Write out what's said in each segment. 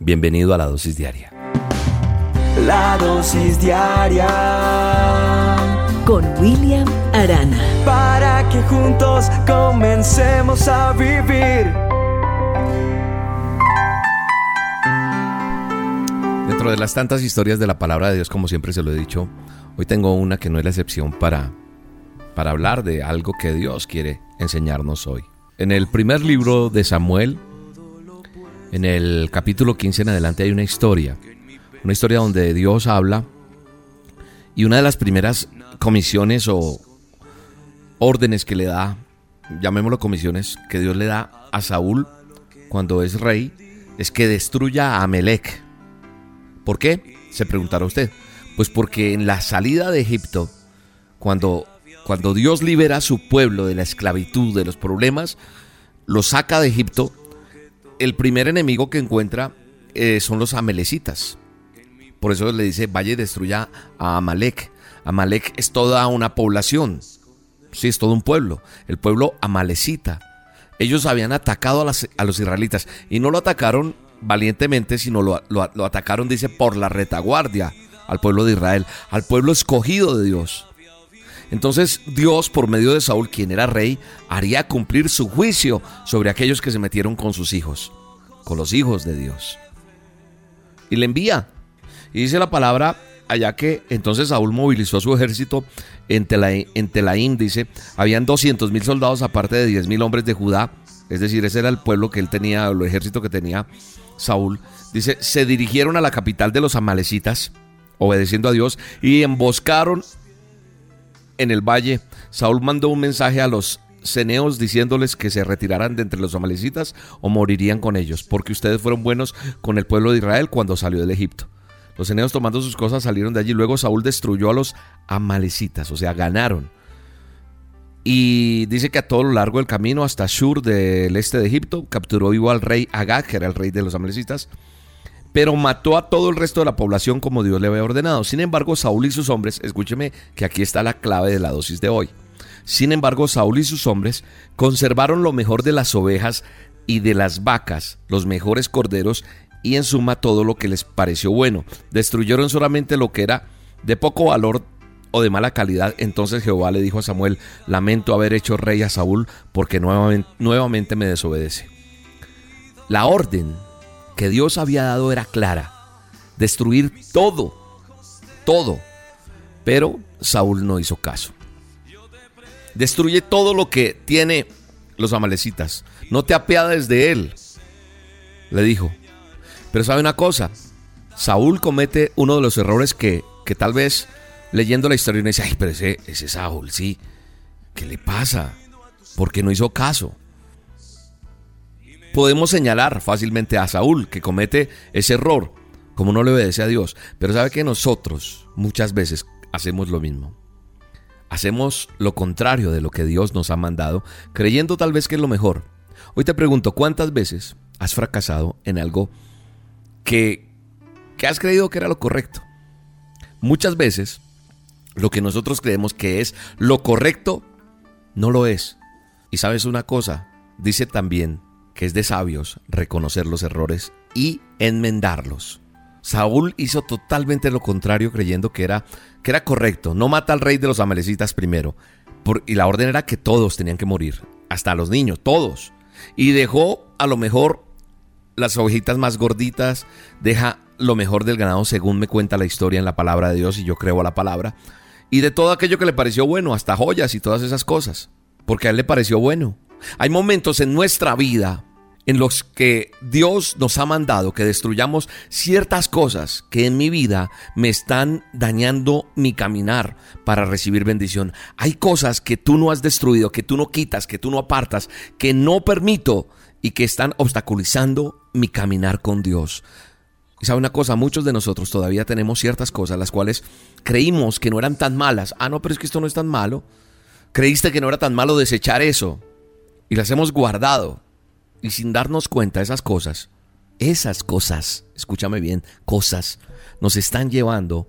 Bienvenido a la dosis diaria. La dosis diaria con William Arana. Para que juntos comencemos a vivir. Dentro de las tantas historias de la palabra de Dios, como siempre se lo he dicho, hoy tengo una que no es la excepción para, para hablar de algo que Dios quiere enseñarnos hoy. En el primer libro de Samuel, en el capítulo 15 en adelante hay una historia, una historia donde Dios habla y una de las primeras comisiones o órdenes que le da, llamémoslo comisiones, que Dios le da a Saúl cuando es rey, es que destruya a Amelec. ¿Por qué? Se preguntará usted. Pues porque en la salida de Egipto, cuando, cuando Dios libera a su pueblo de la esclavitud, de los problemas, lo saca de Egipto, el primer enemigo que encuentra eh, son los amelecitas. Por eso le dice, vaya y destruya a Amalek. Amalek es toda una población. Sí, es todo un pueblo. El pueblo amalecita. Ellos habían atacado a, los israelitas y no lo atacaron valientemente, sino lo atacaron, dice, por la retaguardia al pueblo de Israel, al pueblo escogido de Dios. Entonces Dios, por medio de Saúl, quien era rey, haría cumplir su juicio sobre aquellos que se metieron con sus hijos, con los hijos de Dios. Y le envía. Y dice la palabra allá que entonces Saúl movilizó a su ejército en, Telaín, dice, habían 200 mil soldados aparte de 10 mil hombres de Judá, es decir, ese era el pueblo que él tenía, el ejército que tenía Saúl. Dice, se dirigieron a la capital de los amalecitas, obedeciendo a Dios, y emboscaron en el valle, Saúl mandó un mensaje a los ceneos diciéndoles que se retiraran de entre los amalecitas o morirían con ellos, porque ustedes fueron buenos con el pueblo de Israel cuando salió del Egipto. Los ceneos tomando sus cosas salieron de allí. Luego Saúl destruyó a los amalecitas, o sea, ganaron. Y dice que a todo lo largo del camino hasta Shur del este de Egipto capturó vivo al rey Agag, que era el rey de los amalecitas, pero mató a todo el resto de la población como Dios le había ordenado. Sin embargo, Saúl y sus hombres, escúcheme que aquí está la clave de la dosis de hoy. Sin embargo, Saúl y sus hombres conservaron lo mejor de las ovejas y de las vacas, los mejores corderos y en suma todo lo que les pareció bueno. Destruyeron solamente lo que era de poco valor o de mala calidad. Entonces Jehová le dijo a Samuel, lamento haber hecho rey a Saúl porque nuevamente, nuevamente me desobedece. La orden que Dios había dado era clara. Destruir todo, todo. Pero Saúl no hizo caso. Destruye todo lo que tiene los amalecitas. No te apiades de él. Le dijo. Pero sabe una cosa. Saúl comete uno de los errores que, que tal vez leyendo la historia uno dice, ay, pero ese, ese Saúl, sí. ¿Qué le pasa? Porque no hizo caso podemos señalar fácilmente a Saúl que comete ese error, como no le obedece a Dios. Pero sabe que nosotros muchas veces hacemos lo mismo. Hacemos lo contrario de lo que Dios nos ha mandado, creyendo tal vez que es lo mejor. Hoy te pregunto, ¿cuántas veces has fracasado en algo que, que has creído que era lo correcto? Muchas veces lo que nosotros creemos que es lo correcto no lo es. Y sabes una cosa, dice también que es de sabios reconocer los errores y enmendarlos. Saúl hizo totalmente lo contrario creyendo que era, que era correcto. No mata al rey de los amalecitas primero. y la orden era que todos tenían que morir. Hasta los niños, todos. Y dejó a lo mejor las ovejitas más gorditas. Deja lo mejor del ganado según me cuenta la historia en la palabra de Dios y yo creo a la palabra. Y de todo aquello que le pareció bueno, hasta joyas y todas esas cosas. Porque a él le pareció bueno. Hay momentos en nuestra vida en los que Dios nos ha mandado que destruyamos ciertas cosas que en mi vida me están dañando mi caminar para recibir bendición. Hay cosas que tú no has destruido, que tú no quitas, que tú no apartas, que no permito y que están obstaculizando mi caminar con Dios. Y sabe una cosa, muchos de nosotros todavía tenemos ciertas cosas las cuales creímos que no eran tan malas. Ah, no, pero es que esto no es tan malo. Creíste que no era tan malo desechar eso y las hemos guardado y sin darnos cuenta esas cosas, esas cosas, escúchame bien, cosas, nos están llevando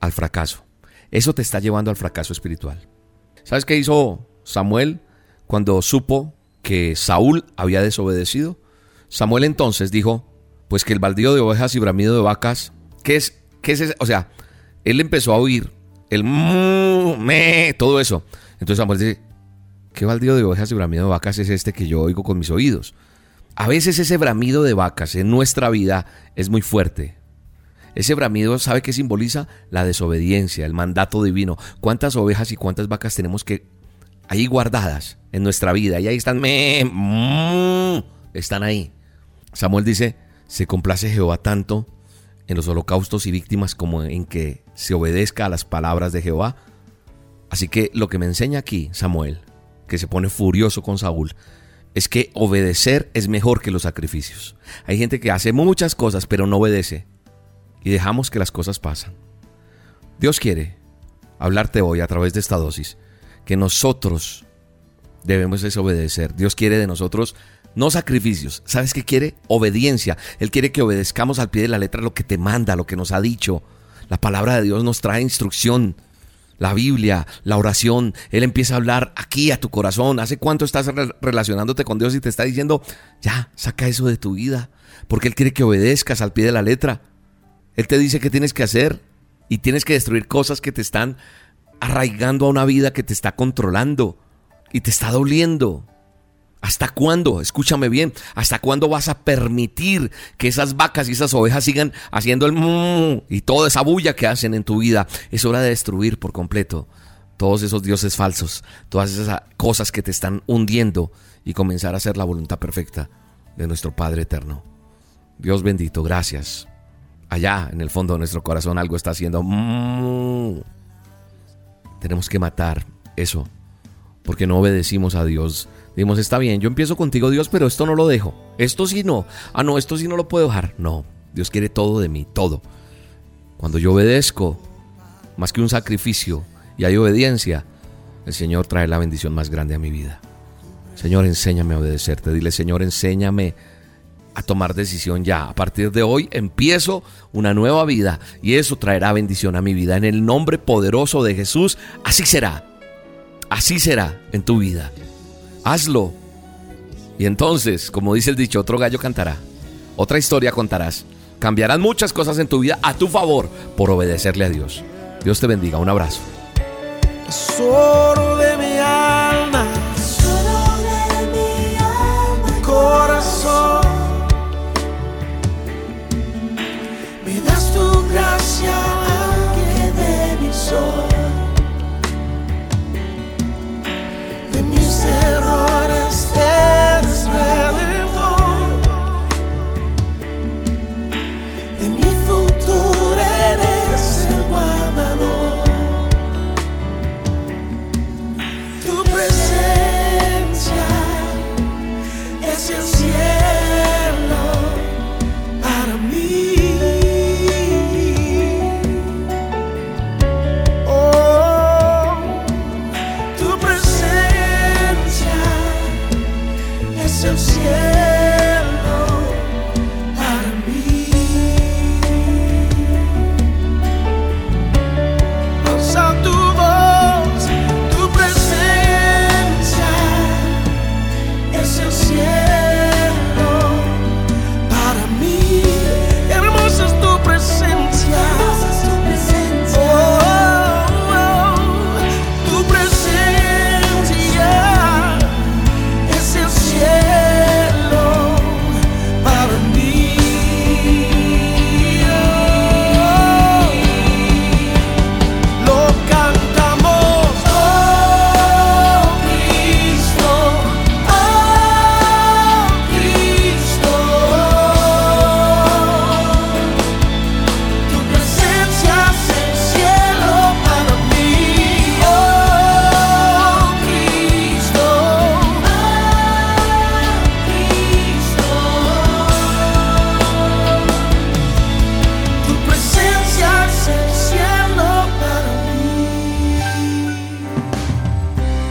al fracaso. Eso te está llevando al fracaso espiritual. ¿Sabes qué hizo Samuel cuando supo que Saúl había desobedecido? Samuel entonces dijo, Pues que el baldío de ovejas y bramido de vacas, ¿qué es? ¿Qué es ese? O sea, él empezó a oír el me, todo eso. Entonces Samuel dice, ¿qué baldío de ovejas y bramido de vacas es este que yo oigo con mis oídos? A veces ese bramido de vacas en nuestra vida es muy fuerte. Ese bramido, ¿sabe qué simboliza? La desobediencia, el mandato divino. ¿Cuántas ovejas y cuántas vacas tenemos que ahí guardadas en nuestra vida? Y ahí están, me, están ahí. Samuel dice, se complace Jehová tanto en los holocaustos y víctimas como en que se obedezca a las palabras de Jehová. Así que lo que me enseña aquí Samuel, que se pone furioso con Saúl, es que obedecer es mejor que los sacrificios. Hay gente que hace muchas cosas pero no obedece y dejamos que las cosas pasan. Dios quiere hablarte hoy a través de esta dosis que nosotros debemos desobedecer. Dios quiere de nosotros no sacrificios. ¿Sabes qué quiere? Obediencia. Él quiere que obedezcamos al pie de la letra lo que te manda, lo que nos ha dicho. La palabra de Dios nos trae instrucción. La Biblia, la oración, Él empieza a hablar aquí a tu corazón. ¿Hace cuánto estás relacionándote con Dios y te está diciendo, ya, saca eso de tu vida? Porque Él quiere que obedezcas al pie de la letra. Él te dice qué tienes que hacer y tienes que destruir cosas que te están arraigando a una vida que te está controlando y te está doliendo. ¿Hasta cuándo? Escúchame bien. ¿Hasta cuándo vas a permitir que esas vacas y esas ovejas sigan haciendo el y toda esa bulla que hacen en tu vida? Es hora de destruir por completo todos esos dioses falsos, todas esas cosas que te están hundiendo y comenzar a hacer la voluntad perfecta de nuestro Padre eterno. Dios bendito, gracias. Allá en el fondo de nuestro corazón algo está haciendo. Tenemos que matar eso porque no obedecimos a Dios. Dimos, está bien, yo empiezo contigo Dios, pero esto no lo dejo. Esto sí no. Ah, no, esto sí no lo puedo dejar. No, Dios quiere todo de mí, todo. Cuando yo obedezco, más que un sacrificio, y hay obediencia, el Señor trae la bendición más grande a mi vida. Señor, enséñame a obedecerte. Dile, Señor, enséñame a tomar decisión ya. A partir de hoy empiezo una nueva vida y eso traerá bendición a mi vida. En el nombre poderoso de Jesús, así será. Así será en tu vida. Hazlo. Y entonces, como dice el dicho, otro gallo cantará. Otra historia contarás. Cambiarán muchas cosas en tu vida a tu favor por obedecerle a Dios. Dios te bendiga. Un abrazo.